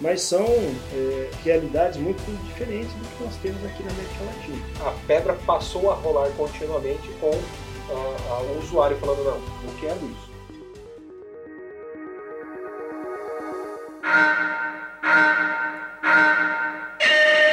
mas são é, realidades muito diferentes do que nós temos aqui na América Latina. A pedra passou a rolar continuamente com uh, uh, o usuário falando, não, não quero isso.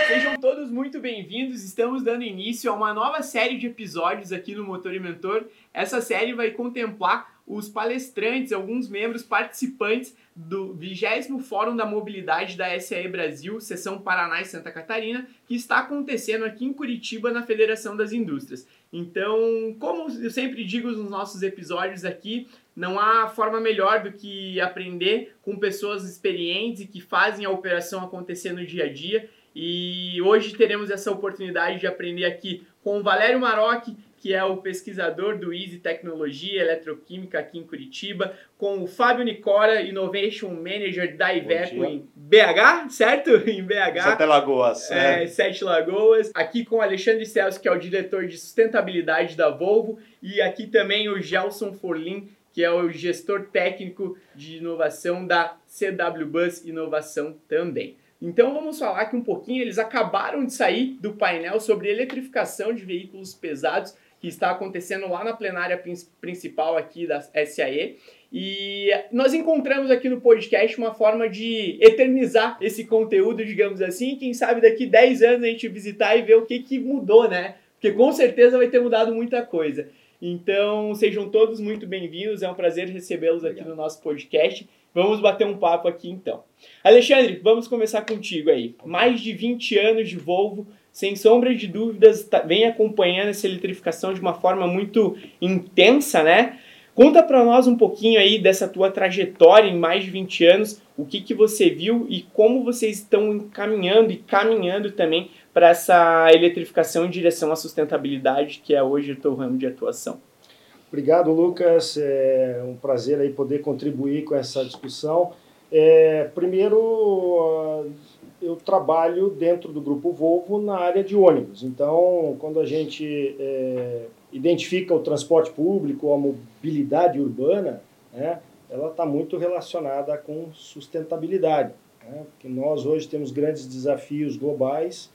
Sejam todos muito bem-vindos. Estamos dando início a uma nova série de episódios aqui no Motor e Mentor. Essa série vai contemplar os palestrantes, alguns membros participantes do 20 Fórum da Mobilidade da SAE Brasil, seção Paraná e Santa Catarina, que está acontecendo aqui em Curitiba, na Federação das Indústrias. Então, como eu sempre digo nos nossos episódios aqui, não há forma melhor do que aprender com pessoas experientes e que fazem a operação acontecer no dia a dia. E hoje teremos essa oportunidade de aprender aqui com o Valério Marocchi, que é o pesquisador do Easy Tecnologia Eletroquímica aqui em Curitiba, com o Fábio Nicora, Innovation Manager da Iveco em BH, certo? Em BH. Sete Lagoas. É, é, Sete Lagoas. Aqui com o Alexandre Celso, que é o diretor de sustentabilidade da Volvo, e aqui também o Gelson Forlin, que é o gestor técnico de inovação da CW Bus Inovação também. Então vamos falar aqui um pouquinho, eles acabaram de sair do painel sobre eletrificação de veículos pesados que está acontecendo lá na plenária principal aqui da SAE. E nós encontramos aqui no podcast uma forma de eternizar esse conteúdo, digamos assim, quem sabe daqui 10 anos a gente visitar e ver o que, que mudou, né? Porque com certeza vai ter mudado muita coisa. Então, sejam todos muito bem-vindos, é um prazer recebê-los aqui no nosso podcast. Vamos bater um papo aqui então. Alexandre, vamos começar contigo aí. Mais de 20 anos de Volvo, sem sombra de dúvidas, tá, vem acompanhando essa eletrificação de uma forma muito intensa, né? Conta para nós um pouquinho aí dessa tua trajetória em mais de 20 anos, o que, que você viu e como vocês estão encaminhando e caminhando também para essa eletrificação em direção à sustentabilidade, que é hoje o teu ramo de atuação. Obrigado, Lucas. É um prazer aí poder contribuir com essa discussão. É, primeiro, eu trabalho dentro do grupo Volvo na área de ônibus. Então, quando a gente é, identifica o transporte público, a mobilidade urbana, né, ela está muito relacionada com sustentabilidade. Né, porque nós hoje temos grandes desafios globais,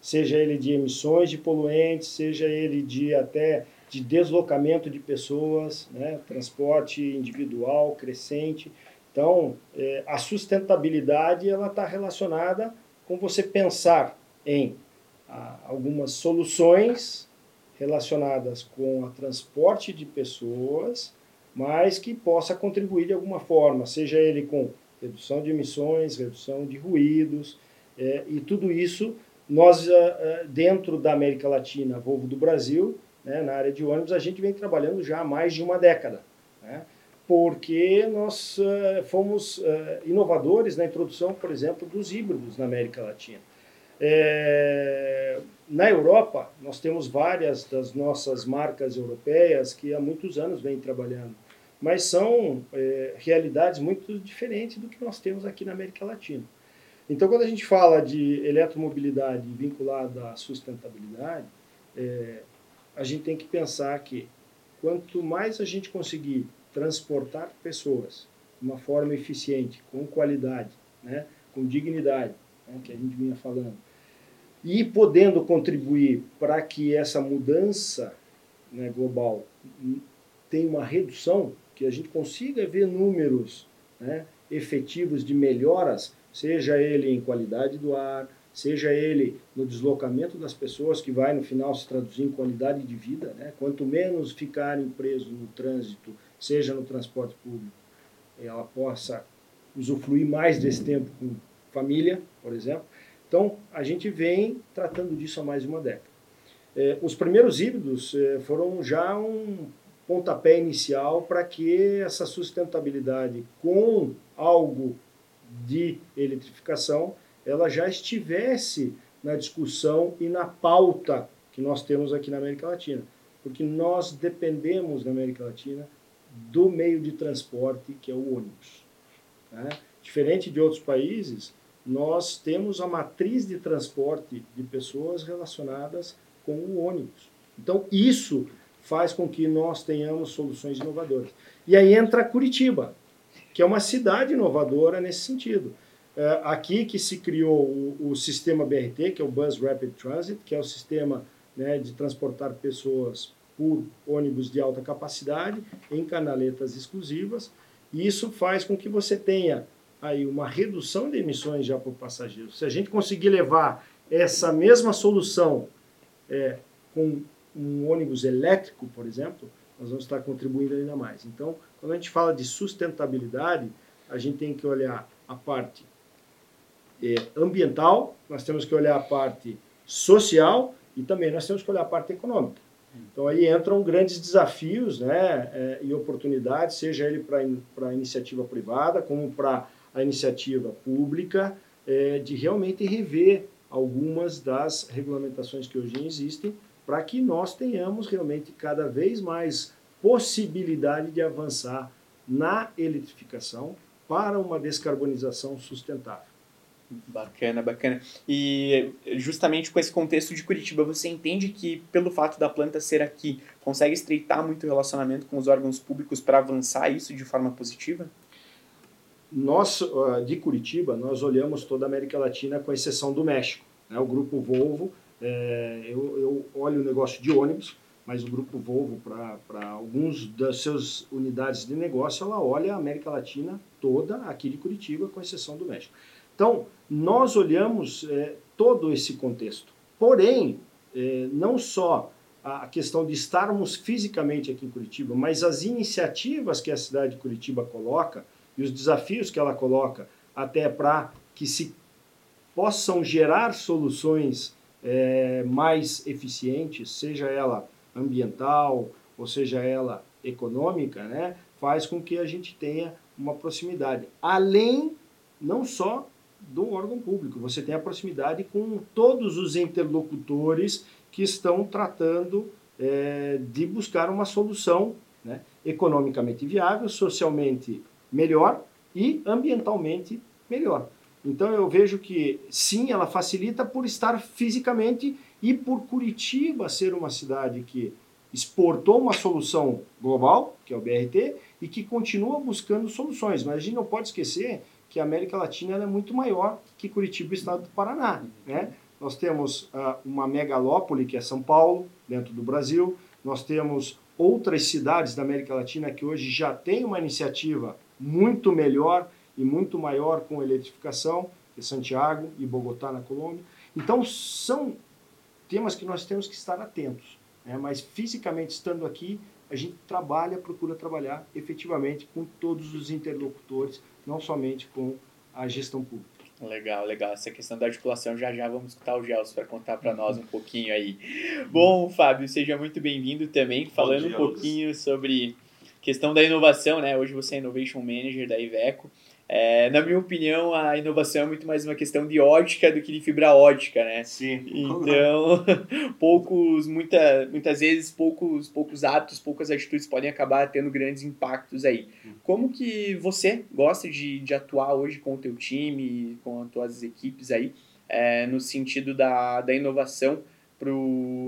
seja ele de emissões de poluentes, seja ele de até de deslocamento de pessoas, né, transporte individual crescente. Então, é, a sustentabilidade ela está relacionada com você pensar em ah, algumas soluções relacionadas com o transporte de pessoas, mas que possa contribuir de alguma forma, seja ele com redução de emissões, redução de ruídos, é, e tudo isso nós, ah, ah, dentro da América Latina, Volvo do Brasil, né, na área de ônibus, a gente vem trabalhando já há mais de uma década. Né? Porque nós uh, fomos uh, inovadores na introdução, por exemplo, dos híbridos na América Latina. É, na Europa, nós temos várias das nossas marcas europeias que há muitos anos vêm trabalhando, mas são é, realidades muito diferentes do que nós temos aqui na América Latina. Então, quando a gente fala de eletromobilidade vinculada à sustentabilidade, é, a gente tem que pensar que quanto mais a gente conseguir transportar pessoas de uma forma eficiente, com qualidade, né, com dignidade, né, que a gente vinha falando, e podendo contribuir para que essa mudança né, global tenha uma redução, que a gente consiga ver números né, efetivos de melhoras, seja ele em qualidade do ar, seja ele no deslocamento das pessoas, que vai no final se traduzir em qualidade de vida. Né? Quanto menos ficarem presos no trânsito, seja no transporte público, ela possa usufruir mais desse tempo com família, por exemplo. Então, a gente vem tratando disso há mais de uma década. É, os primeiros híbridos é, foram já um pontapé inicial para que essa sustentabilidade com algo de eletrificação ela já estivesse na discussão e na pauta que nós temos aqui na América Latina. Porque nós dependemos na América Latina do meio de transporte que é o ônibus. Né? Diferente de outros países, nós temos a matriz de transporte de pessoas relacionadas com o ônibus. Então, isso faz com que nós tenhamos soluções inovadoras. E aí entra Curitiba, que é uma cidade inovadora nesse sentido. é, aqui que se criou o, o, sistema BRT, que é o Bus Rapid Transit, que é o sistema né, de transportar pessoas por ônibus de alta capacidade em canaletas exclusivas. E isso faz com que você tenha aí uma redução de emissões já por passageiro. Se a gente conseguir levar essa mesma solução é, com um ônibus elétrico, por exemplo, nós vamos estar contribuindo ainda mais. Então, quando a gente fala de sustentabilidade, a gente tem que olhar a parte é, ambiental, nós temos que olhar a parte social e também nós temos que olhar a parte econômica. Então aí entram grandes desafios né, é, e oportunidades, seja ele para a iniciativa privada como para a iniciativa pública, é, de realmente rever algumas das regulamentações que hoje existem para que nós tenhamos realmente cada vez mais possibilidade de avançar na eletrificação para uma descarbonização sustentável. Bacana, bacana. E justamente com esse contexto de Curitiba, você entende que pelo fato da planta ser aqui, consegue estreitar muito o relacionamento com os órgãos públicos para avançar isso de forma positiva? Nós, de Curitiba, nós olhamos toda a América Latina com exceção do México. Né? O grupo Volvo, é, eu, eu olho o negócio de ônibus, mas o grupo Volvo, para alguns das suas unidades de negócio, ela olha a América Latina toda aqui de Curitiba, com exceção do México. Então, nós olhamos é, todo esse contexto. Porém, é, não só a questão de estarmos fisicamente aqui em Curitiba, mas as iniciativas que a cidade de Curitiba coloca e os desafios que ela coloca até para que se possam gerar soluções é, mais eficientes, seja ela ambiental ou seja ela econômica, né, faz com que a gente tenha uma proximidade. Além, não só do órgão público, você tem a proximidade com todos os interlocutores que estão tratando é, de buscar uma solução né, economicamente viável, socialmente melhor e ambientalmente melhor. Então eu vejo que sim, ela facilita por estar fisicamente e por Curitiba ser uma cidade que exportou uma solução global, que é o BRT, e que continua buscando soluções. Mas a gente não pode esquecer que a América Latina é muito maior que Curitiba, estado do Paraná. Né? Nós temos uh, uma megalópole, que é São Paulo, dentro do Brasil. Nós temos outras cidades da América Latina que hoje já têm uma iniciativa muito melhor e muito maior com eletrificação, que é Santiago e Bogotá, na Colômbia. Então, são temas que nós temos que estar atentos. Né? Mas, fisicamente, estando aqui, a gente trabalha, procura trabalhar efetivamente com todos os interlocutores, não somente com a gestão pública. Legal, legal. Essa questão da articulação, já já vamos escutar o Gelson para contar para nós um pouquinho aí. Bom, Fábio, seja muito bem-vindo também, falando dia, um pouquinho sobre questão da inovação, né? Hoje você é Innovation Manager da Iveco. É, na minha opinião, a inovação é muito mais uma questão de ótica do que de fibra ótica, né? Sim. Então, poucos, muita, muitas vezes, poucos, poucos atos, poucas atitudes podem acabar tendo grandes impactos aí. Como que você gosta de, de atuar hoje com o teu time, com as tuas equipes aí, é, no sentido da, da inovação, para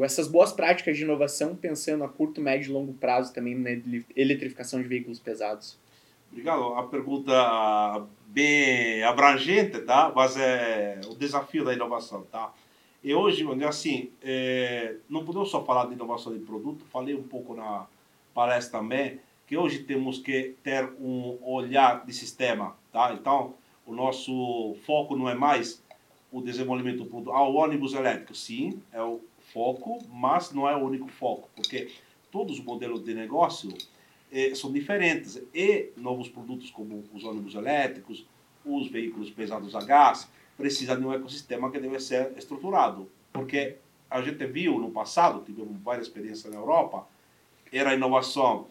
essas boas práticas de inovação, pensando a curto, médio e longo prazo também na eletrificação de veículos pesados? Obrigado. A pergunta bem abrangente, tá? Mas é o desafio da inovação, tá? E hoje, assim, é, não podemos só falar de inovação de produto, falei um pouco na palestra também, que hoje temos que ter um olhar de sistema, tá? Então, o nosso foco não é mais o desenvolvimento do produto. Ah, o ônibus elétrico, sim, é o foco, mas não é o único foco, porque todos os modelos de negócio eh, são diferentes. E novos produtos como os ônibus elétricos, os veículos pesados a gás, precisam de um ecossistema que deve ser estruturado. Porque a gente viu no passado, tivemos várias experiências na Europa, era a inovação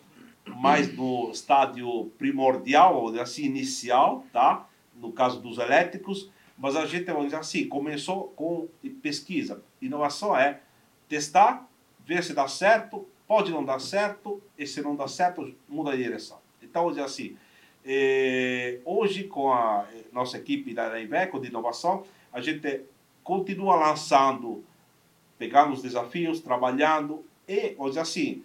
mais no estádio primordial, ou assim, inicial, tá? no caso dos elétricos, mas a gente, vamos dizer assim, começou com pesquisa. Inovação é testar, ver se dá certo, Pode não dar certo, e se não dá certo, muda de direção. Então, hoje assim, eh, hoje com a nossa equipe da Iveco de inovação, a gente continua lançando, pegando os desafios, trabalhando, e hoje assim,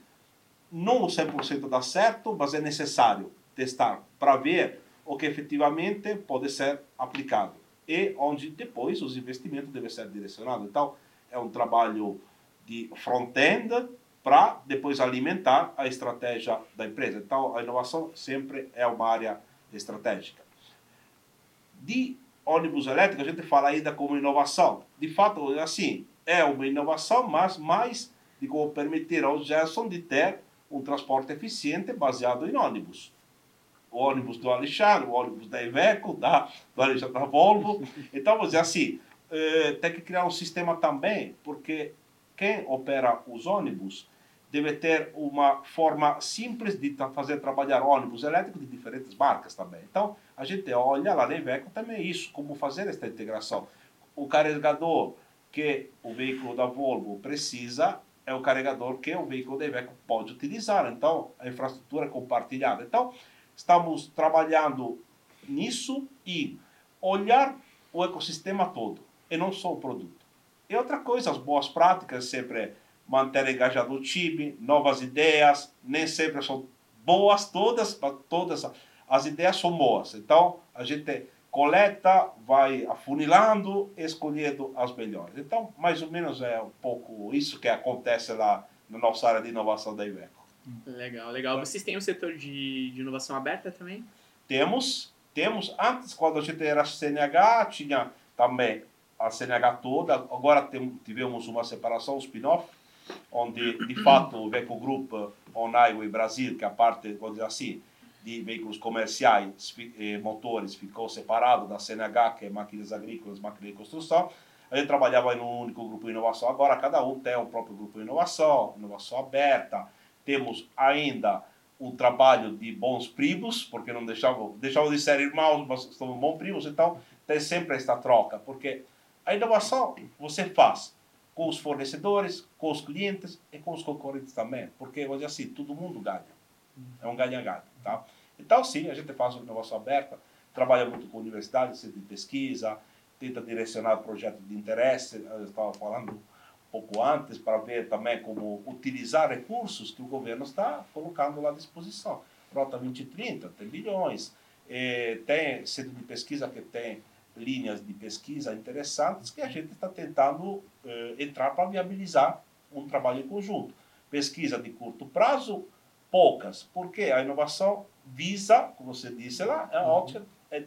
não 100% dá certo, mas é necessário testar para ver o que efetivamente pode ser aplicado. e onde depois os investimentos devem ser direcionados. Então, é um trabalho de front-end para depois alimentar a estratégia da empresa. Então, a inovação sempre é uma área estratégica. De ônibus elétrico, a gente fala ainda como inovação. De fato, é assim, é uma inovação, mas mais de como permitir ao Gerson de ter um transporte eficiente baseado em ônibus. O ônibus do Alexandre, o ônibus da Iveco, da, do Alexandre da Volvo. Então, vamos dizer assim, eh, tem que criar um sistema também, porque quem opera os ônibus deve ter uma forma simples de fazer trabalhar ônibus elétricos de diferentes marcas também. Então, a gente olha lá na Iveco também isso, como fazer esta integração. O carregador que o veículo da Volvo precisa é o carregador que o veículo da Iveco pode utilizar. Então, a infraestrutura é compartilhada. Então, estamos trabalhando nisso e olhar o ecossistema todo, e não só o produto. E outra coisa, as boas práticas sempre manter engajado o time, novas ideias, nem sempre são boas todas, todas as ideias são boas. Então, a gente coleta, vai afunilando, escolhendo as melhores. Então, mais ou menos é um pouco isso que acontece lá na nossa área de inovação da Iveco. Legal, legal. Vocês têm um setor de, de inovação aberta também? Temos, temos. Antes, quando a gente era CNH, tinha também a CNH toda. Agora tem, tivemos uma separação, um spin-off, onde, de fato, o Iveco Group On Highway Brasil, que é a parte, vamos dizer assim, de veículos comerciais, eh, motores, ficou separado da CNH, que é máquinas agrícolas, máquinas de construção. A gente trabalhava em um único grupo de inovação, agora cada um tem o próprio grupo de inovação, inovação aberta. Temos ainda um trabalho de bons primos, porque não deixavam, deixavam de ser irmãos, mas somos bons primos, então tem sempre esta troca, porque a inovação você faz com os fornecedores, com os clientes e com os concorrentes também, porque hoje assim, todo mundo ganha. É um ganha-ganha, tá? Então, sim, a gente faz uma inovação aberta, trabalha muito com universidades, centro de pesquisa, tenta direcionar projetos de interesse, eu estava falando um pouco antes, para ver também como utilizar recursos que o governo está colocando lá à disposição. Rota 2030 tem bilhões, eh, tem centro de pesquisa que tem linhas de pesquisa interessantes que a gente está tentando eh, entrar para viabilizar um trabalho em conjunto. Pesquisa de curto prazo, poucas, porque a inovação visa, como você disse lá, é ótica é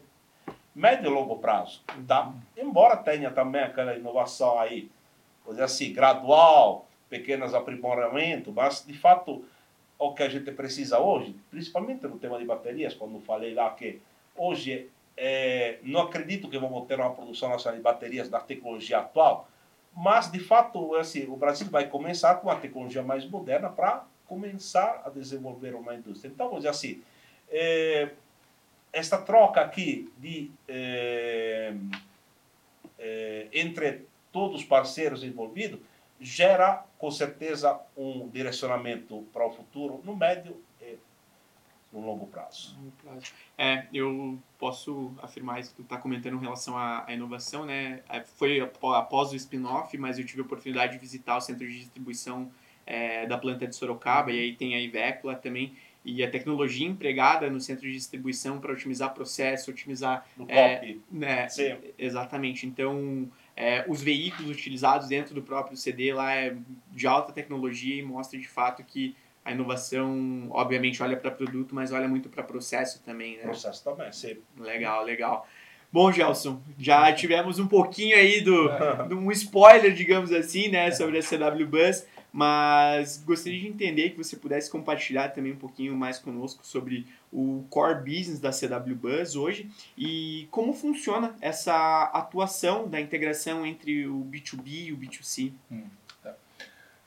médio e longo prazo, tá? Embora tenha também aquela inovação aí, vou dizer assim, gradual, pequenos aprimoramentos, mas de fato o que a gente precisa hoje, principalmente no tema de baterias, quando falei lá que hoje é, não acredito que vamos ter uma produção nacional de baterias da tecnologia atual, mas de fato assim, o Brasil vai começar com uma tecnologia mais moderna para começar a desenvolver uma indústria. Então, vamos dizer assim, é, esta troca aqui de, é, é, entre todos os parceiros envolvidos gera, com certeza, um direcionamento para o futuro no médio no longo prazo. É, eu posso afirmar isso que tu está comentando em relação à, à, inovação, né? É, foi após o spin-off, mas eu tive a oportunidade de visitar o centro de distribuição é, da planta de Sorocaba, e aí tem a Ivecula também, e a tecnologia empregada no centro de distribuição para otimizar processo, otimizar... No é, né, Sim. Exatamente. Então, é, os veículos utilizados dentro do próprio CD lá é de alta tecnologia e mostra de fato que a inovação, obviamente, olha para produto, mas olha muito para processo também, né? Processo também, sim. Legal, legal. Bom, Gelson, já tivemos um pouquinho aí do, do um spoiler, digamos assim, né, sobre a CW Bus. Mas gostaria de entender que você pudesse compartilhar também um pouquinho mais conosco sobre o core business da CW Buzz hoje e como funciona essa atuação da integração entre o B2B e o B2C. Hum.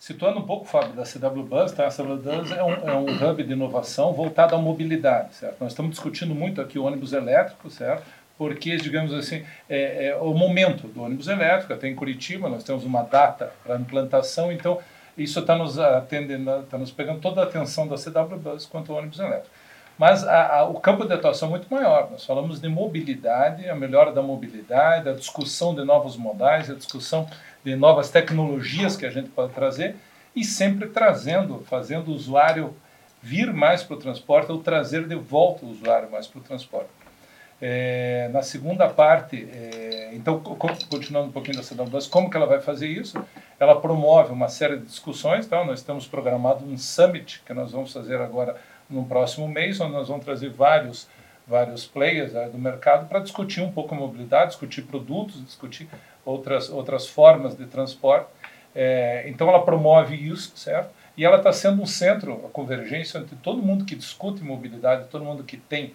Situando um pouco, Fábio, da CW Buzz, tá? a CW Buzz é um, é um hub de inovação voltado à mobilidade, certo? Nós estamos discutindo muito aqui o ônibus elétrico, certo? porque, digamos assim, é, é, o momento do ônibus elétrico, até em Curitiba, nós temos uma data para implantação, então isso está nos atendendo, está nos pegando toda a atenção da CW Bus quanto ao ônibus elétrico. Mas a, a, o campo de atuação é muito maior. Nós falamos de mobilidade, a melhora da mobilidade, a discussão de novos modais, a discussão de novas tecnologias que a gente pode trazer e sempre trazendo, fazendo o usuário vir mais para o transporte ou trazer de volta o usuário mais para o transporte. É, na segunda parte, é, então, continuando um pouquinho da CWBus, como que ela vai fazer isso? Ela promove uma série de discussões, tá? nós temos programado um summit que nós vamos fazer agora no próximo mês, onde nós vamos trazer vários, vários players né, do mercado para discutir um pouco a mobilidade, discutir produtos, discutir outras, outras formas de transporte. É, então ela promove isso, certo? E ela está sendo um centro, a convergência entre todo mundo que discute mobilidade, todo mundo que tem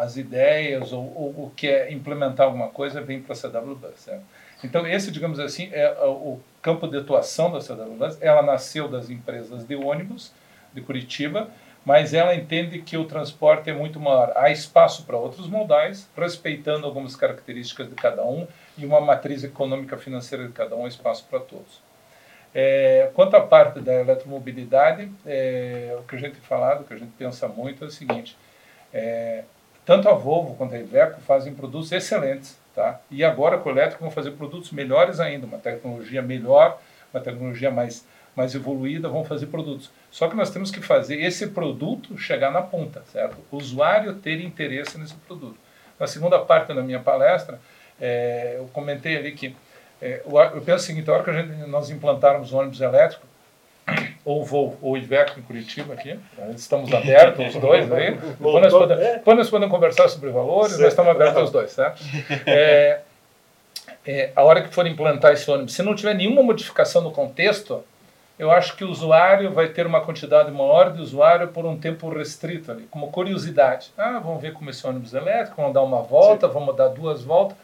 as ideias ou, ou, ou, quer implementar alguma coisa vem para a CWBus. Certo? Então, esse, digamos assim, é o campo de atuação da CWBus. Ela nasceu das empresas de ônibus de Curitiba, mas ela entende que o transporte é muito maior. Há espaço para outros modais, respeitando algumas características de cada um e uma matriz econômica financeira de cada um, espaço para todos. É, quanto à parte da eletromobilidade, é, o que a gente falado, o que a gente pensa muito é o seguinte: é, tanto a Volvo quanto a Iveco fazem produtos excelentes, tá? E agora com o elétrico vão fazer produtos melhores ainda, uma tecnologia melhor, uma tecnologia mais mais evoluída, vão fazer produtos. Só que nós temos que fazer esse produto chegar na ponta, certo? O usuário ter interesse nesse produto. Na segunda parte da minha palestra, é, eu comentei ali que é, eu penso o seguinte, a hora que a gente, nós implantarmos o ônibus elétrico, ou voo ou Iveco em Curitiba aqui. Estamos abertos os dois aí. Depois nós, podemos, depois nós podemos conversar sobre valores, certo. nós estamos abertos os dois, tá? É, é, a hora que for implantar esse ônibus, se não tiver nenhuma modificação no contexto, eu acho que o usuário vai ter uma quantidade maior de usuário por um tempo restrito ali, como curiosidade. Ah, vamos ver como esse ônibus elétrico, vamos dar uma volta, Sim. vamos dar duas voltas.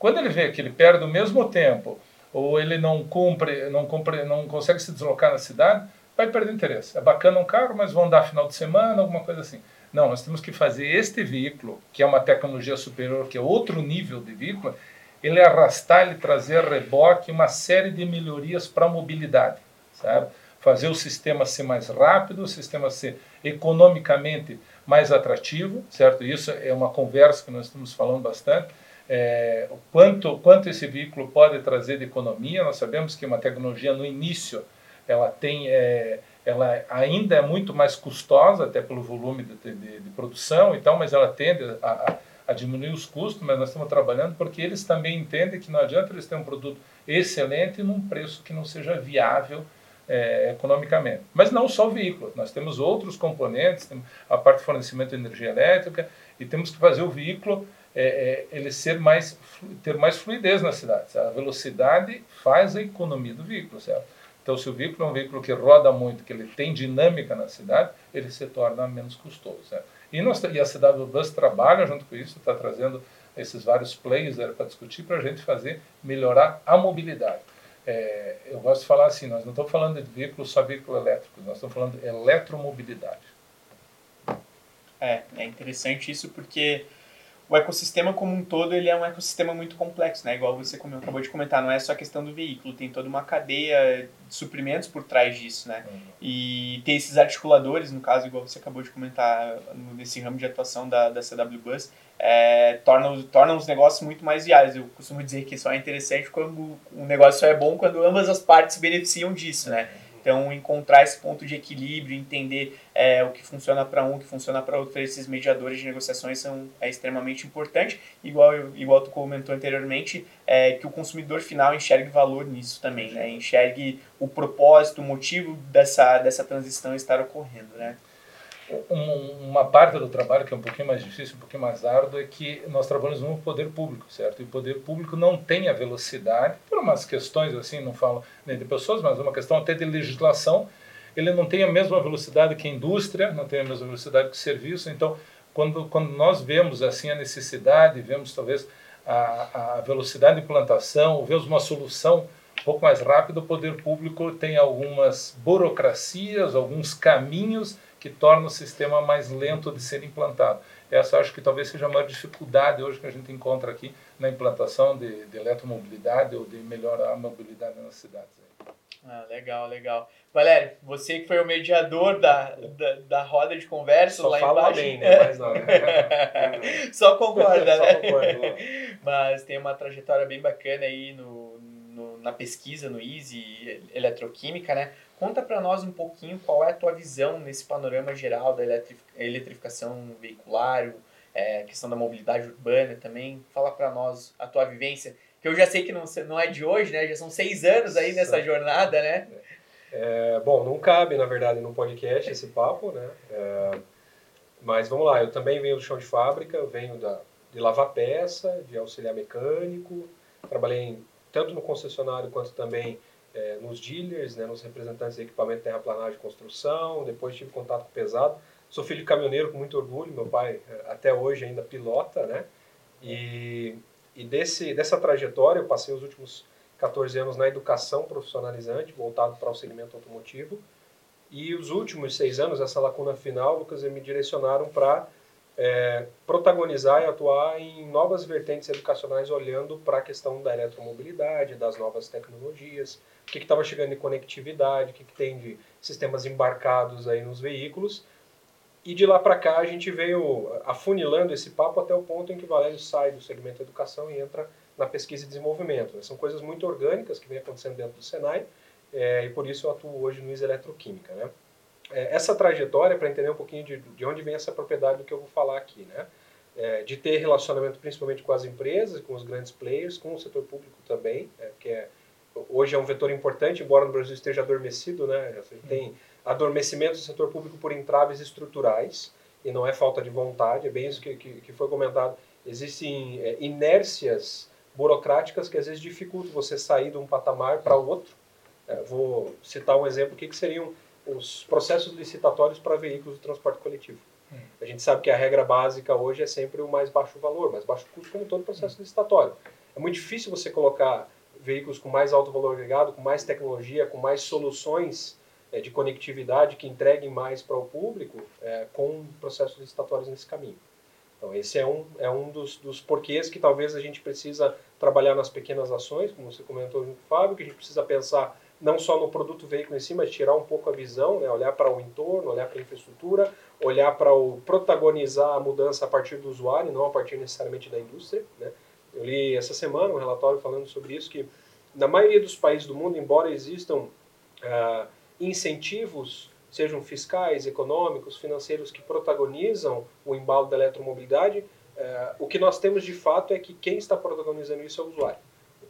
Quando ele vê que ele perde o mesmo tempo ou ele não cumpre, não cumpre, não consegue se deslocar na cidade, vai perder interesse. É bacana um carro, mas vão dar final de semana, alguma coisa assim. Não, nós temos que fazer este veículo, que é uma tecnologia superior, que é outro nível de veículo, ele arrastar, ele trazer reboque uma série de melhorias para a mobilidade, sabe? Fazer o sistema ser mais rápido, o sistema ser economicamente mais atrativo, certo? Isso é uma conversa que nós estamos falando bastante é, o quanto, quanto esse veículo pode trazer de economia. Nós sabemos que uma tecnologia no início ela tem, é, ela ainda é muito mais custosa, até pelo volume de, de, de produção e tal, mas ela tende a, a, a, diminuir os custos. Mas nós estamos trabalhando porque eles também entendem que não adianta eles terem um produto excelente num preço que não seja viável é, economicamente. Mas não só o veículo, nós temos outros componentes, a parte de fornecimento de energia elétrica e temos que fazer o veículo é, é, ele ser mais, ter mais fluidez na cidade. Certo? A velocidade faz a economia do veículo, certo? Então, se o veículo é um veículo que roda muito, que ele tem dinâmica na cidade, ele se torna menos custoso. Certo? E, nós, e a CW Bus trabalha junto com isso, está trazendo esses vários players para discutir para a gente fazer melhorar a mobilidade. É, eu gosto de falar assim, nós não estamos falando de veículo só veículo elétrico, nós estamos falando de eletromobilidade. É, é interessante isso porque o ecossistema como um todo ele é um ecossistema muito complexo, né? Igual você acabou de comentar, não é só a questão do veículo, tem toda uma cadeia de suprimentos por trás disso, né? Uhum. E tem esses articuladores, no caso, igual você acabou de comentar nesse ramo de atuação da, da CW Bus, é, torna, torna os negócios muito mais viáveis. Eu costumo dizer que só é interessante quando o negócio só é bom quando ambas as partes se beneficiam disso, né? Então, encontrar esse ponto de equilíbrio, entender é, o que funciona para um, o que funciona para outro, esses mediadores de negociações são é extremamente importante. Igual, igual tu comentou anteriormente, é, que o consumidor final enxergue valor nisso também, né? enxergue o propósito, o motivo dessa, dessa transição estar ocorrendo. Né? Uma parte do trabalho que é um pouquinho mais difícil, um pouquinho mais árduo, é que nós trabalhamos no poder público, certo? E o poder público não tem a velocidade, por umas questões assim, não falo nem de pessoas, mas uma questão até de legislação, ele não tem a mesma velocidade que a indústria, não tem a mesma velocidade que o serviço. Então, quando, quando nós vemos assim a necessidade, vemos talvez a, a velocidade de implantação, vemos uma solução um pouco mais rápida, o poder público tem algumas burocracias, alguns caminhos que torna o sistema mais lento de ser implantado. Essa acho que talvez seja a maior dificuldade hoje que a gente encontra aqui na implantação de, de eletromobilidade ou de melhorar a mobilidade nas cidades. Ah, legal, legal. Valério, você que foi o mediador da, da, da roda de conversa Só lá fala embaixo. bem, né? Mas não. Só concorda, Só né? concordo. Mas tem uma trajetória bem bacana aí no na pesquisa no Easy Eletroquímica, né? Conta para nós um pouquinho qual é a tua visão nesse panorama geral da eletrificação veicular, é, questão da mobilidade urbana também. Fala para nós a tua vivência, que eu já sei que não, não é de hoje, né? Já são seis anos aí nessa jornada, né? É, bom, não cabe, na verdade, no podcast esse papo, né? É, mas vamos lá, eu também venho do chão de fábrica, venho da, de lavar peça, de auxiliar mecânico, trabalhei tanto no concessionário quanto também é, nos dealers, né, nos representantes de equipamento terraplanagem e construção, depois tive contato com pesado. Sou filho de caminhoneiro com muito orgulho, meu pai é, até hoje ainda pilota, né? E, e desse, dessa trajetória eu passei os últimos 14 anos na educação profissionalizante, voltado para o segmento automotivo. E os últimos seis anos, essa lacuna final, Lucas, me direcionaram para é, protagonizar e atuar em novas vertentes educacionais, olhando para a questão da eletromobilidade, das novas tecnologias, o que estava chegando de conectividade, o que, que tem de sistemas embarcados aí nos veículos. E de lá para cá a gente veio afunilando esse papo até o ponto em que o Valério sai do segmento educação e entra na pesquisa e desenvolvimento. Né? São coisas muito orgânicas que vem acontecendo dentro do Senai é, e por isso eu atuo hoje no IS Eletroquímica. Né? É, essa trajetória, para entender um pouquinho de, de onde vem essa propriedade do que eu vou falar aqui, né? É, de ter relacionamento principalmente com as empresas, com os grandes players, com o setor público também, é, que é, hoje é um vetor importante, embora no Brasil esteja adormecido, né? Tem adormecimento do setor público por entraves estruturais, e não é falta de vontade, é bem isso que, que, que foi comentado. Existem é, inércias burocráticas que às vezes dificultam você sair de um patamar para outro. É, vou citar um exemplo, o que, que seriam os processos licitatórios para veículos de transporte coletivo. Hum. A gente sabe que a regra básica hoje é sempre o mais baixo valor, mais baixo custo, como todo processo hum. licitatório. É muito difícil você colocar veículos com mais alto valor agregado, com mais tecnologia, com mais soluções é, de conectividade que entreguem mais para o público é, com processos licitatórios nesse caminho. Então, esse é um, é um dos, dos porquês que talvez a gente precisa trabalhar nas pequenas ações, como você comentou junto com o Fábio, que a gente precisa pensar não só no produto veículo em si, mas tirar um pouco a visão, né? olhar para o entorno, olhar para a infraestrutura, olhar para o protagonizar a mudança a partir do usuário, não a partir necessariamente da indústria. Né? Eu li essa semana um relatório falando sobre isso, que na maioria dos países do mundo, embora existam ah, incentivos, sejam fiscais, econômicos, financeiros, que protagonizam o embalo da eletromobilidade, ah, o que nós temos de fato é que quem está protagonizando isso é o usuário.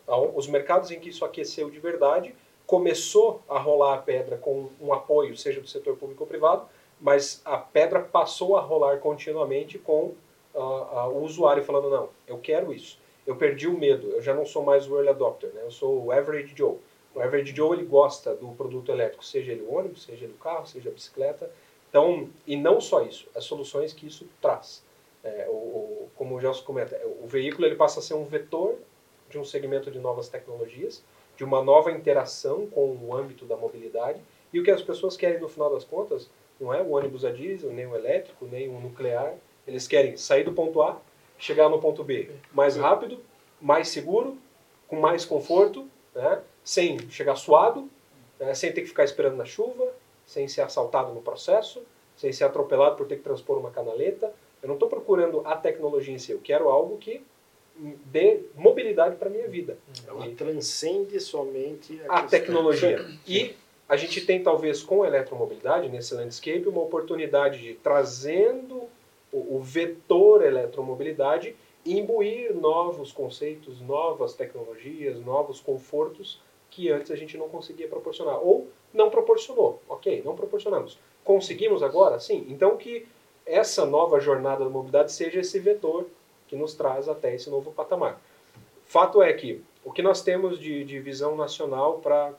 Então, os mercados em que isso aqueceu de verdade começou a rolar a pedra com um apoio, seja do setor público ou privado, mas a pedra passou a rolar continuamente com uh, uh, o usuário falando, não, eu quero isso. Eu perdi o medo, eu já não sou mais o early adopter, né? eu sou o average Joe. O average Joe ele gosta do produto elétrico, seja ele o ônibus, seja ele o carro, seja a bicicleta. Então, e não só isso, as soluções que isso traz. É, o, o, como o Gelson comenta, o veículo ele passa a ser um vetor de um segmento de novas tecnologias, de uma nova interação com o âmbito da mobilidade. E o que as pessoas querem no final das contas não é o ônibus a diesel, nem o elétrico, nem o nuclear. Eles querem sair do ponto A, chegar no ponto B mais rápido, mais seguro, com mais conforto, né? sem chegar suado, né? sem ter que ficar esperando na chuva, sem ser assaltado no processo, sem ser atropelado por ter que transpor uma canaleta. Eu não estou procurando a tecnologia em si, eu quero algo que dê mobilidade para a minha vida. Ela e transcende somente a, a tecnologia. E a gente tem, talvez, com a eletromobilidade, nesse landscape, uma oportunidade de, trazendo o, o vetor eletromobilidade, imbuir novos conceitos, novas tecnologias, novos confortos que antes a gente não conseguia proporcionar. Ou não proporcionou. Ok, não proporcionamos. Conseguimos agora? Sim. Então que essa nova jornada da mobilidade seja esse vetor que nos traz até esse novo patamar. Fato é que o que nós temos de, de visão nacional para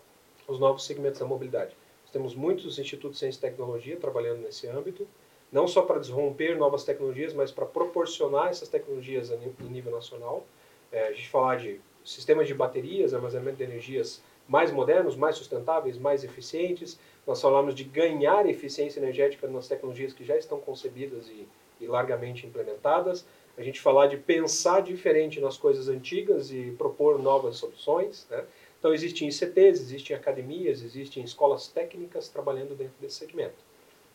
os novos segmentos da mobilidade? Nós temos muitos institutos de ciência e tecnologia trabalhando nesse âmbito, não só para desromper novas tecnologias, mas para proporcionar essas tecnologias em nível nacional. É, a gente falar de sistemas de baterias, armazenamento de energias mais modernos, mais sustentáveis, mais eficientes. Nós falamos de ganhar eficiência energética nas tecnologias que já estão concebidas e, e largamente implementadas a gente falar de pensar diferente nas coisas antigas e propor novas soluções. Né? Então, existem ICTs, existem academias, existem escolas técnicas trabalhando dentro desse segmento.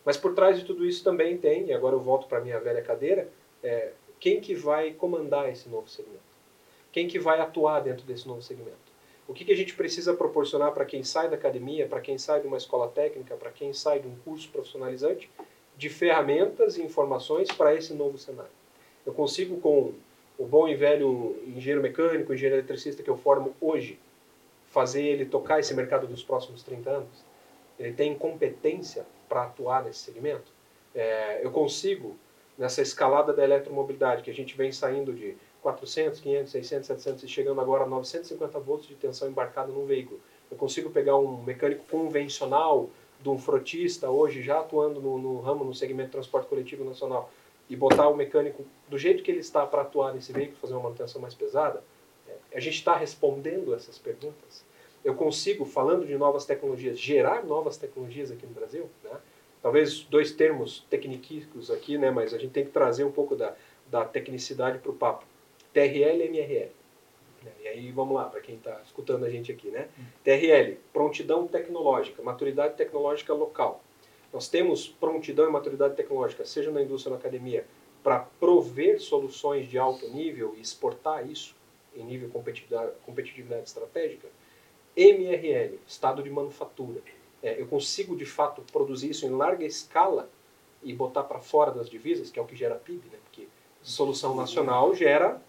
Mas por trás de tudo isso também tem, e agora eu volto para a minha velha cadeira, é, quem que vai comandar esse novo segmento? Quem que vai atuar dentro desse novo segmento? O que, que a gente precisa proporcionar para quem sai da academia, para quem sai de uma escola técnica, para quem sai de um curso profissionalizante, de ferramentas e informações para esse novo cenário? Eu consigo, com o bom e velho engenheiro mecânico, engenheiro eletricista que eu formo hoje, fazer ele tocar esse mercado dos próximos 30 anos? Ele tem competência para atuar nesse segmento? É, eu consigo, nessa escalada da eletromobilidade, que a gente vem saindo de 400, 500, 600, 700 e chegando agora a 950 volts de tensão embarcada num veículo. Eu consigo pegar um mecânico convencional, de um frotista hoje já atuando no, no ramo, no segmento de transporte coletivo nacional, e botar o mecânico do jeito que ele está para atuar nesse veículo, fazer uma manutenção mais pesada, é, a gente está respondendo essas perguntas. Eu consigo, falando de novas tecnologias, gerar novas tecnologias aqui no Brasil, né? Talvez dois termos tecnicos aqui, né? Mas a gente tem que trazer um pouco da, da tecnicidade para o papo. TRL e MRL. E aí vamos lá, para quem está escutando a gente aqui, né? TRL, prontidão tecnológica, maturidade tecnológica local. Nós temos prontidão e maturidade tecnológica, seja na indústria ou na academia, para prover soluções de alto nível e exportar isso em nível de competitividade, competitividade estratégica. MRL, estado de manufatura. É, eu consigo de fato produzir isso em larga escala e botar para fora das divisas, que é o que gera PIB, né? Porque solução nacional gera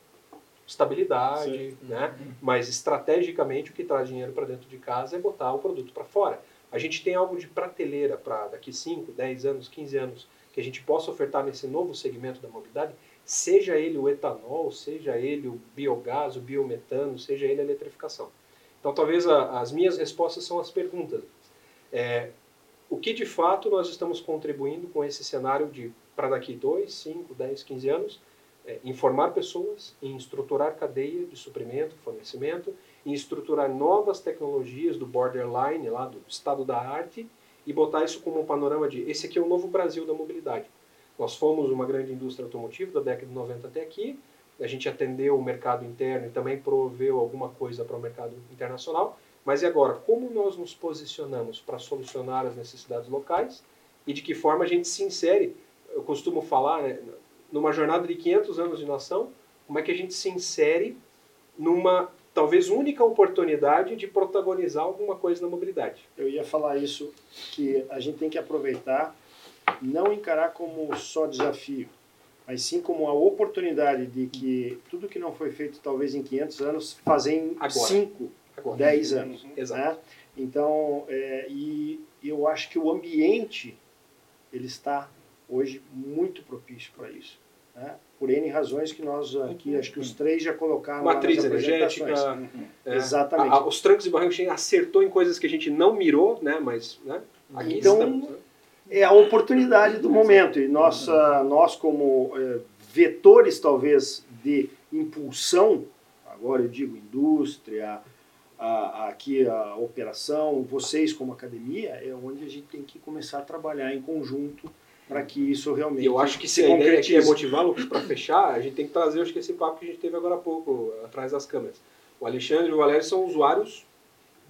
estabilidade, Sim. né? Mas estrategicamente o que traz dinheiro para dentro de casa é botar o produto para fora. A gente tem algo de prateleira para daqui 5, 10 anos, 15 anos que a gente possa ofertar nesse novo segmento da mobilidade, seja ele o etanol, seja ele o biogás, o biometano, seja ele a eletrificação. Então talvez a, as minhas respostas são as perguntas. É, o que de fato nós estamos contribuindo com esse cenário de para daqui 2, 5, 10, 15 anos é, informar pessoas, em estruturar cadeia de suprimento, fornecimento, em estruturar novas tecnologias do borderline, lá do estado da arte, e botar isso como um panorama de esse aqui é o novo Brasil da mobilidade. Nós fomos uma grande indústria automotiva da década de 90 até aqui, a gente atendeu o mercado interno e também proveu alguma coisa para o mercado internacional, mas e agora, como nós nos posicionamos para solucionar as necessidades locais e de que forma a gente se insere? Eu costumo falar, né, numa jornada de 500 anos de nação, como é que a gente se insere numa talvez única oportunidade de protagonizar alguma coisa na mobilidade. Eu ia falar isso, que a gente tem que aproveitar, não encarar como só desafio, mas sim como a oportunidade de que tudo que não foi feito talvez em 500 anos, fazer em 5, 10 anos. Uhum. Né? Então, é, e eu acho que o ambiente ele está hoje muito propício para isso. Né? Por N razões que nós aqui, acho que os três já colocaram Matriz energética. Uhum. É, Exatamente. A, a, os trancos e barrancos acertou em coisas que a gente não mirou, né? mas né? aqui então, estamos. Né? É a oportunidade do momento. E nós, uh, nós como uh, vetores, talvez, de impulsão, agora eu digo indústria, a, aqui a operação, vocês como academia, é onde a gente tem que começar a trabalhar em conjunto para que isso realmente. eu acho que se, a ideia aqui é motivá-lo para fechar, a gente tem que trazer, acho que esse papo que a gente teve agora há pouco, atrás das câmeras. O Alexandre e o Valério são usuários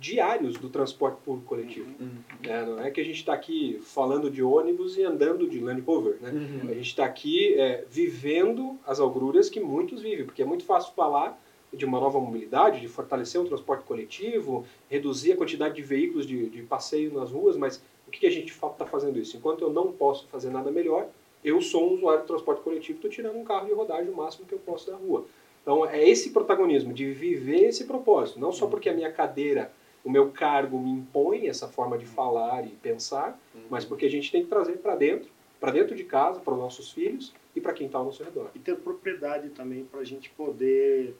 diários do transporte público coletivo. Uhum. É, não é que a gente está aqui falando de ônibus e andando de Land Rover. Né? Uhum. A gente está aqui é, vivendo as agruras que muitos vivem, porque é muito fácil falar de uma nova mobilidade, de fortalecer o transporte coletivo, reduzir a quantidade de veículos de, de passeio nas ruas, mas o que, a gente está fazendo isso? Enquanto eu não posso fazer nada melhor, eu sou um usuário de transporte coletivo, estou tirando um carro de rodagem o máximo que eu posso da rua. Então é esse protagonismo de viver esse propósito, não só porque a minha cadeira, o meu cargo me impõe essa forma de falar e pensar, uhum. mas porque a gente tem que trazer para dentro, para dentro de casa, para os nossos filhos e para quem está ao nosso redor. E ter propriedade também para a gente poder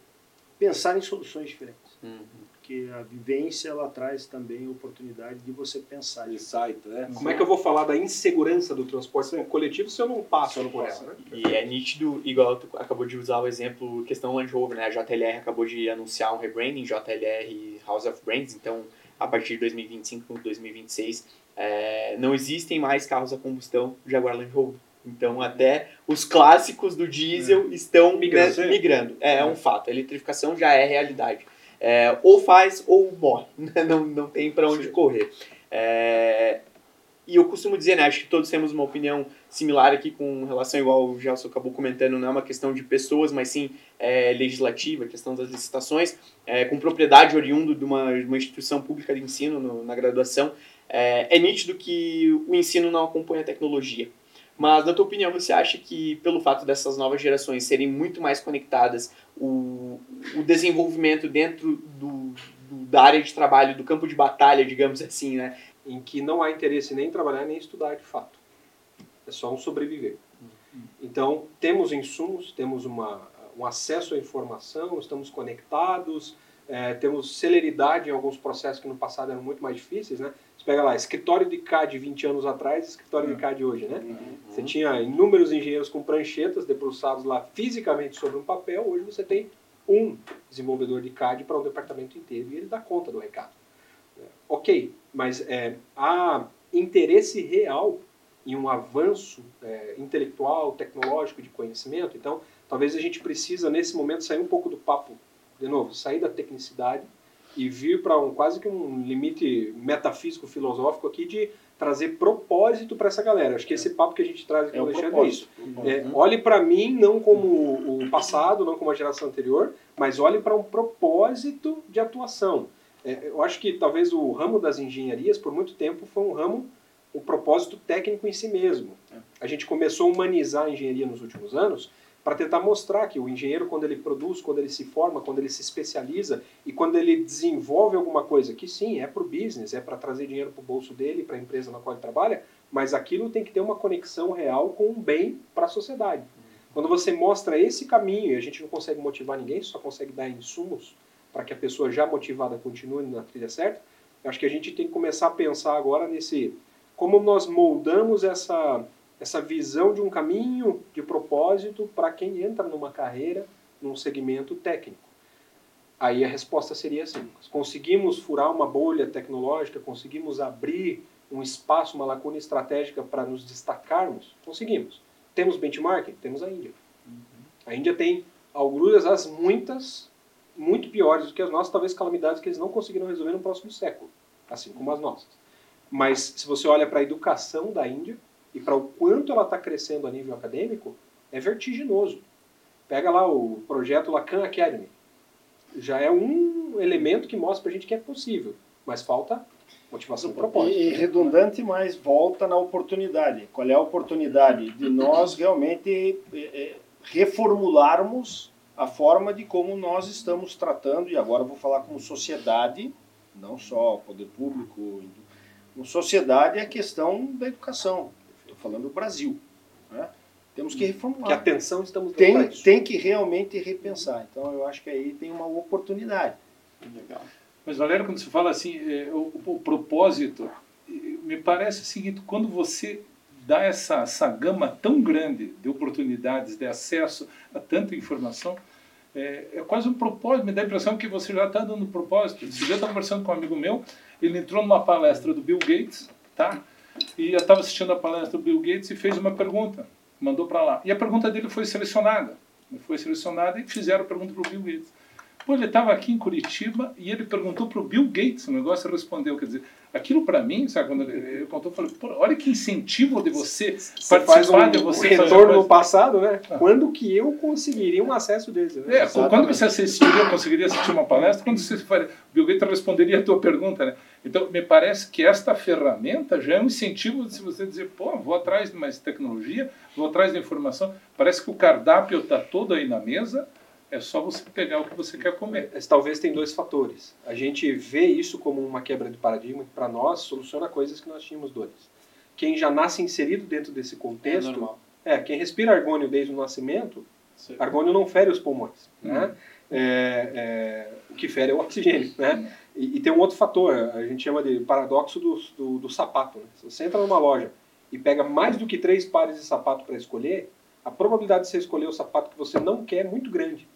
pensar em soluções diferentes. Uhum porque a vivência ela traz também oportunidade de você pensar. Insight, né? Como é que eu vou falar da insegurança do transporte Sim. coletivo se eu não passo por ela? Né? E é nítido, igual tu acabou de usar o exemplo, questão Land Rover, né? A JLR acabou de anunciar um rebranding, JLR House of Brands, então a partir de 2025 2026 é, não existem mais carros a combustão Jaguar Land Rover. Então até os clássicos do diesel é. estão migrando. Migrando. É, é um fato, a eletrificação já é realidade. É, ou faz ou morre, né? não, não tem para onde Sim. correr. É, e eu costumo dizer, né, acho que todos temos uma opinião similar aqui com relação, igual o Gelson acabou comentando, não é uma questão de pessoas, mas sim é, legislativa, questão das licitações, é, com propriedade oriundo de uma, de uma instituição pública de ensino no, na graduação. É, é nítido que o ensino não acompanha a tecnologia. Mas, na tua opinião, você acha que, pelo fato dessas novas gerações serem muito mais conectadas, o, o desenvolvimento dentro do, do, da área de trabalho, do campo de batalha, digamos assim, né? Em que não há interesse nem em trabalhar nem em estudar de fato. É só um sobreviver. Então, temos insumos, temos uma, um acesso à informação, estamos conectados, é, temos celeridade em alguns processos que no passado eram muito mais difíceis, né? Pega lá, escritório de CAD 20 anos atrás escritório de é. CAD hoje, né? Uhum. Você tinha inúmeros engenheiros com pranchetas debruçados lá fisicamente sobre um papel, hoje você tem um desenvolvedor de CAD para o um departamento inteiro e ele dá conta do recado. É, ok, mas é, há interesse real em um avanço é, intelectual, tecnológico, de conhecimento, então talvez a gente precisa nesse momento sair um pouco do papo, de novo, sair da tecnicidade e vir para um quase que um limite metafísico filosófico aqui de trazer propósito para essa galera. Acho que esse papo que a gente traz aqui é, Alexandre é isso. É, olhe para mim não como o passado, não como a geração anterior, mas olhe para um propósito de atuação. É, eu acho que talvez o ramo das engenharias por muito tempo foi um ramo o propósito técnico em si mesmo. É. A gente começou a humanizar a engenharia nos últimos anos para tentar mostrar que o engenheiro, quando ele produz, quando ele se forma, quando ele se especializa e quando ele desenvolve alguma coisa, que sim, é para o business, é para trazer dinheiro para o bolso dele, para a empresa na qual ele trabalha, mas aquilo tem que ter uma conexão real com um bem para a sociedade. Quando você mostra esse caminho, e a gente não consegue motivar ninguém, só consegue dar insumos para que a pessoa já motivada continue na trilha certa, acho que a gente tem que começar a pensar agora nesse como nós moldamos essa essa visão de um caminho de propósito para quem entra numa carreira, num segmento técnico. Aí a resposta seria assim: conseguimos furar uma bolha tecnológica, conseguimos abrir um espaço, uma lacuna estratégica para nos destacarmos? Conseguimos. Temos benchmarking? Temos a Índia. A Índia tem algumas, as muitas, muito piores do que as nossas, talvez calamidades que eles não conseguiram resolver no próximo século, assim como as nossas. Mas se você olha para a educação da Índia, e para o quanto ela está crescendo a nível acadêmico, é vertiginoso. Pega lá o projeto Lacan Academy. Já é um elemento que mostra para a gente que é possível, mas falta motivação e propósito. E redundante, mas volta na oportunidade. Qual é a oportunidade? De nós realmente é, é, reformularmos a forma de como nós estamos tratando, e agora vou falar como sociedade, não só poder público, como sociedade é a questão da educação falando do Brasil. Né? Temos que reformular. Que atenção estamos dando tem, tem que realmente repensar. Então eu acho que aí tem uma oportunidade. Legal. Mas Valério, quando você fala assim, é, o, o, propósito, me parece o seguinte, quando você dá essa, essa gama tão grande de oportunidades, de acesso a tanta informação, é, é quase um propósito, me dá a impressão que você já está dando um propósito. Esse dia eu estava conversando com um amigo meu, ele entrou numa palestra do Bill Gates, tá? E eu estava assistindo a palestra do Bill Gates e fez uma pergunta, mandou para lá. E a pergunta dele foi selecionada. Foi selecionada e fizeram a pergunta para o Bill Gates. Pô, ele estava aqui em Curitiba e ele perguntou para o Bill Gates o negócio respondeu. Quer dizer, aquilo para mim, sabe, quando ele contou, eu falei, Pô, olha que incentivo de você, você participar um, de você. Um retorno no passado, né? Ah. Quando que eu conseguiria um acesso desse? Né? É, quando você assistiria, conseguiria assistir uma palestra, quando você faria, Bill Gates responderia a tua pergunta, né? Então, me parece que esta ferramenta já é um incentivo de você dizer, pô, vou atrás de mais tecnologia, vou atrás de informação. Parece que o cardápio está todo aí na mesa, é só você pegar o que você quer comer. Talvez tem dois fatores. A gente vê isso como uma quebra de paradigma que, para nós, soluciona coisas que nós tínhamos dores. Quem já nasce inserido dentro desse contexto... É, é quem respira argônio desde o nascimento, Sim. argônio não fere os pulmões. Né? Uhum. Né? É, é, o que fere é o oxigênio. Né? E, e, tem um outro fator, a gente chama de paradoxo do, do, do sapato. Né? Se você entra numa loja e pega mais do que três pares de sapato para escolher, a probabilidade de você escolher o sapato que você não quer é muito grande.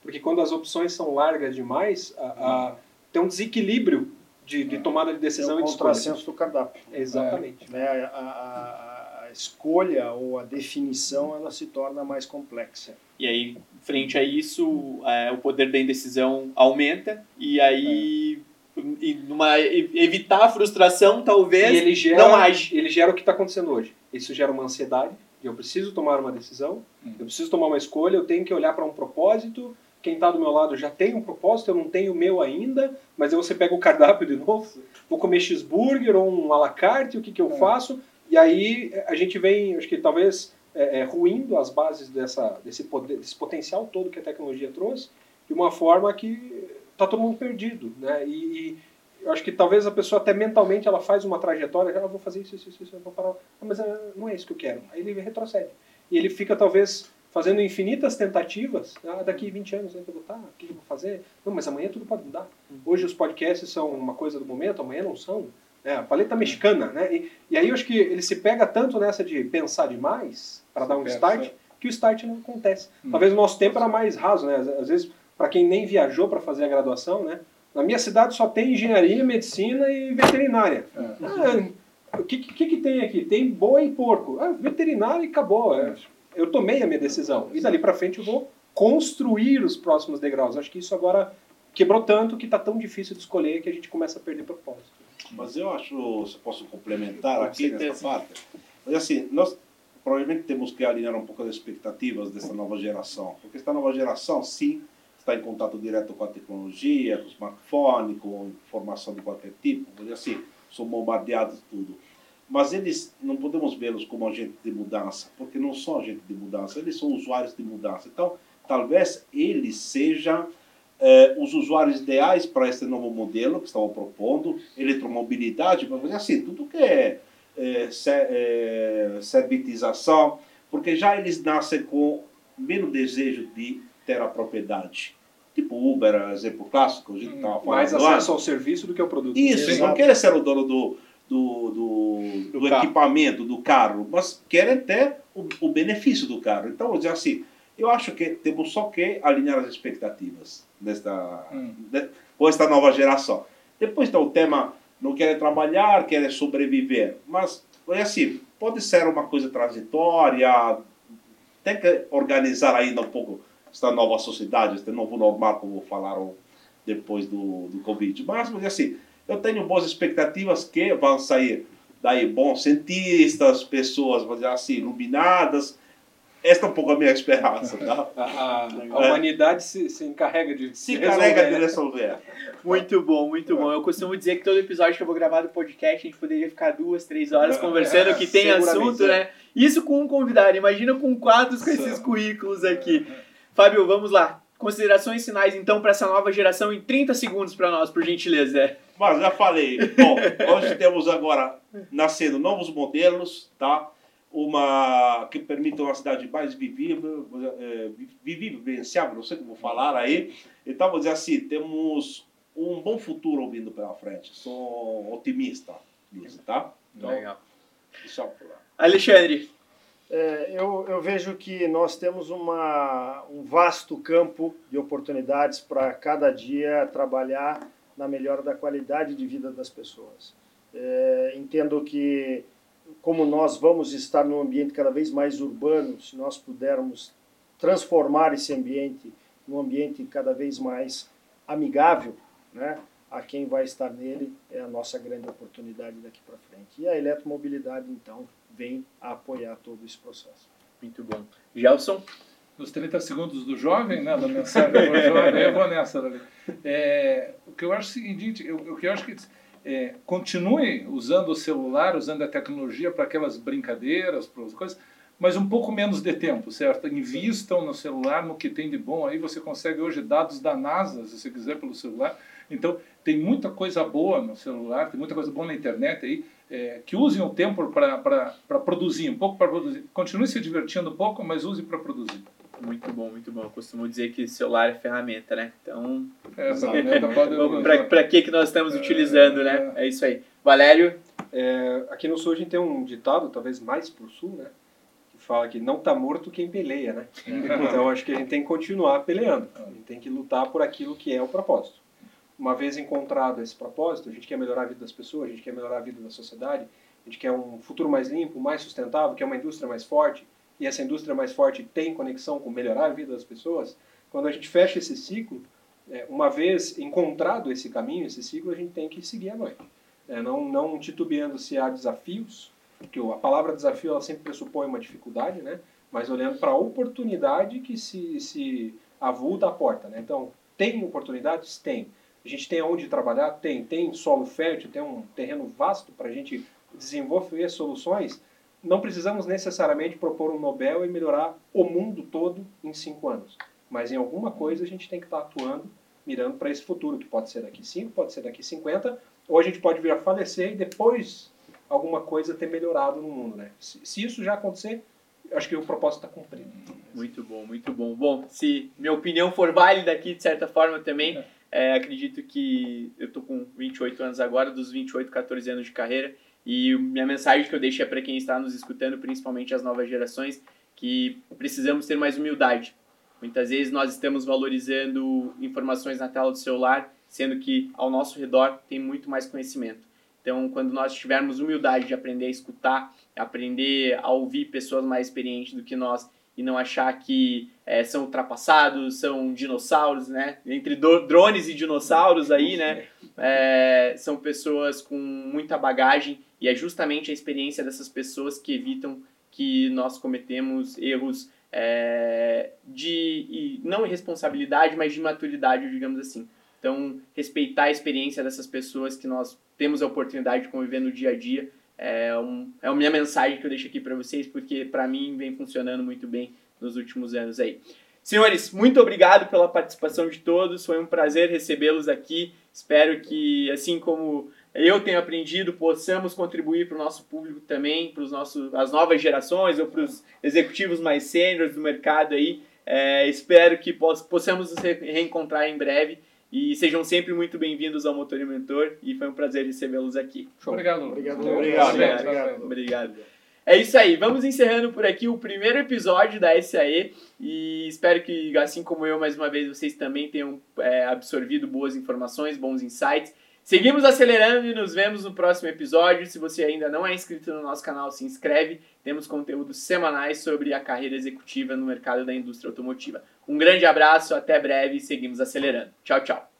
Porque quando as opções são largas demais, a, a, tem um desequilíbrio de, de, tomada de decisão é um e de escolha. do cardápio. Exatamente. É, né, a, a, escolha ou a definição ela se torna mais complexa. E aí, frente a isso, é, o poder da indecisão aumenta e aí é. e numa, evitar a frustração talvez e ele gera, não age. Ele gera o que está acontecendo hoje. Isso gera uma ansiedade. Eu preciso tomar uma decisão, hum. eu preciso tomar uma escolha, eu tenho que olhar para um propósito, quem está do meu lado já tem um propósito, eu não tenho o meu ainda, mas aí você pega o cardápio de novo, vou comer cheeseburger ou um alacarte, o que, que eu é. faço? E aí a gente vem, acho que talvez é, é, ruindo as bases dessa, desse, poder, desse potencial todo que a tecnologia trouxe, de uma forma que está todo mundo perdido, né? E, e, eu acho que talvez a pessoa até mentalmente ela faz uma trajetória, ah, vou fazer isso, isso, isso, vou parar, ah, mas não é isso que eu quero. Aí ele retrocede. E ele fica talvez fazendo infinitas tentativas, ah, daqui 20 anos eu vou estar, o que eu vou fazer? Não, mas amanhã tudo pode mudar. Uhum. Hoje os podcasts são uma coisa do momento, amanhã não são. É, a paleta mexicana, né? E, e, aí eu acho que ele se pega tanto nessa de pensar demais para dar um start, que o start não acontece. Hum. Talvez o nosso tempo era mais raso, né? Às vezes, para quem nem viajou para fazer a graduação, né? Na minha cidade só tem engenharia, medicina e veterinária. É. Ah, o que, que, que, tem aqui? Tem boi e porco. Ah, veterinária e acabou. É eu tomei a minha decisão. E dali para frente eu vou construir os próximos degraus. Acho que isso agora quebrou tanto que está tão difícil de escolher que a gente começa a perder propósito. Mas eu acho, se posso complementar Com aqui nessa parte, mas assim, nós provavelmente temos que alinhar um pouco as expectativas dessa nova geração, porque esta nova geração, sim, está em contato direto com a tecnologia, com o smartphone, com informação de qualquer tipo, mas assim, são bombardeados tudo. Mas eles não podemos vê-los como agentes de mudança, porque não são agentes de mudança, eles são usuários de mudança. Então, talvez eles sejam eh, os usuários ideais para esse novo modelo que estava propondo, eletromobilidade, mas assim, tudo que é, é, é servitização, porque já eles nascem com menos desejo de ter a propriedade. Tipo Uber, exemplo clássico, a gente estava falando. Mais acesso ao serviço do que ao produto. Isso, não quer ser o dono do, do, do, do, do equipamento, do carro, mas querem ter o, o, benefício do carro. Então, vou dizer assim, eu acho que temos só que alinhar as expectativas desta, hum. de, com esta nova geração. Depois está o tema, não querem trabalhar, querem sobreviver, mas é assim, pode ser uma coisa transitória, tem que organizar ainda um pouco esta nova sociedade, este novo normal, como falaram depois do, do Covid. Mas, mas assim, eu tenho boas expectativas que vão sair daí bons cientistas, pessoas, vamos dizer assim, iluminadas. Esta é um pouco a minha esperança, tá? a, a, a é. humanidade se, se encarrega de se encarrega de resolver. Muito bom, muito bom. Eu costumo dizer que todo episódio que eu vou gravar do podcast, a gente poderia ficar duas, três horas conversando, que tem assunto, né? Isso com um convidado. Imagina com quadros com esses currículos aqui. Fábio, vamos lá. Considerações finais, então, para essa nova geração em 30 segundos para nós, por gentileza. Mas já falei. Bom, hoje temos agora nascendo novos modelos, tá? Uma que permita uma cidade mais vivível, é, vivenciável, não sei como falar aí. Então, vou dizer assim, temos um bom futuro vindo pela frente. Sou otimista nisso, tá? Então, Legal. Deixa eu falar. Alexandre, é, eu, eu, vejo que nós temos uma, um vasto campo de oportunidades para cada dia trabalhar na melhora da qualidade de vida das pessoas. É, entendo que, como nós vamos estar num ambiente cada vez mais urbano, se nós pudermos transformar esse ambiente num ambiente cada vez mais amigável, né, a quem vai estar nele é a nossa grande oportunidade daqui para frente. E a eletromobilidade, então, vem a apoiar todo esse processo. Muito bom. Gelson? Nos 30 segundos do jovem, né, da mensagem do jovem, eu vou nessa. É, o que eu acho é o seguinte, eu, o que eu acho que é, continue usando o celular, usando a tecnologia para aquelas brincadeiras, para as coisas, mas um pouco menos de tempo, certo? Invistam no celular, no que tem de bom. Aí você consegue hoje dados da NASA, se você quiser, pelo celular. Então, tem muita coisa boa no celular, tem muita coisa boa na internet aí, é, que usem o tempo para produzir, um pouco para produzir. Continue se divertindo um pouco, mas use para produzir. Muito bom, muito bom. Eu costumo dizer que celular é ferramenta, né? Então, é, para que, que nós estamos utilizando, é, né? É. é isso aí. Valério? É, aqui no sul a gente tem um ditado, talvez mais para o sul, né? Que fala que não está morto quem peleia, né? Então acho que a gente tem que continuar peleando. A gente tem que lutar por aquilo que é o propósito. Uma vez encontrado esse propósito, a gente quer melhorar a vida das pessoas, a gente quer melhorar a vida da sociedade, a gente quer um futuro mais limpo, mais sustentável, quer uma indústria mais forte, e essa indústria mais forte tem conexão com melhorar a vida das pessoas, quando a gente fecha esse ciclo, é, uma vez encontrado esse caminho, esse ciclo, a gente tem que seguir a noite. É, não, não titubeando se há desafios, porque a palavra desafio ela sempre pressupõe uma dificuldade, né? mas olhando para a oportunidade que se, se avulta à porta. Né? Então, tem oportunidades? Tem. A gente tem onde trabalhar? Tem. Tem solo fértil, tem um terreno vasto para a gente desenvolver soluções, não precisamos necessariamente propor um Nobel e melhorar o mundo todo em cinco anos. Mas em alguma coisa a gente tem que estar atuando, mirando para esse futuro, que pode ser daqui 5, pode ser daqui 50, ou a gente pode vir a falecer e depois alguma coisa ter melhorado no mundo. Né? Se, se isso já acontecer, acho que o propósito está cumprido. Muito bom, muito bom. Bom, se minha opinião for válida aqui, de certa forma também, é, acredito que eu tô com 28 anos agora, dos 28, 14 anos de carreira, e minha mensagem que eu deixo é para quem está nos escutando, principalmente as novas gerações, que precisamos ter mais humildade. Muitas vezes nós estamos valorizando informações na tela do celular, sendo que ao nosso redor tem muito mais conhecimento. Então, quando nós tivermos humildade de aprender a escutar, aprender a ouvir pessoas mais experientes do que nós e não achar que é, são ultrapassados, são dinossauros, né? Entre drones e dinossauros aí, né? É, são pessoas com muita bagagem e é justamente a experiência dessas pessoas que evitam que nós cometemos erros é, de não irresponsabilidade, mas de maturidade, digamos assim. Então, respeitar a experiência dessas pessoas que nós temos a oportunidade de conviver no dia a dia é, um, é a minha mensagem que eu deixo aqui para vocês, porque para mim vem funcionando muito bem nos últimos anos aí. Senhores, muito obrigado pela participação de todos, foi um prazer recebê-los aqui. Espero que, assim como eu tenho aprendido, possamos contribuir para o nosso público também, para os nossos, as novas gerações ou para os executivos mais sêniores do mercado aí. É, espero que possamos nos reencontrar em breve e sejam sempre muito bem-vindos ao Motor e Mentor e foi um prazer recebê-los aqui. Obrigado. Obrigado. Obrigado. Obrigado. Obrigado. Obrigado. É isso aí, vamos encerrando por aqui o primeiro episódio da SAE e espero que, assim como eu, mais uma vez, vocês também tenham é, absorvido boas informações, bons insights. Seguimos acelerando e nos vemos no próximo episódio. Se você ainda não é inscrito no nosso canal, se inscreve. Temos conteúdos semanais sobre a carreira executiva no mercado da indústria automotiva. Um grande abraço, até breve e seguimos acelerando. Tchau, tchau.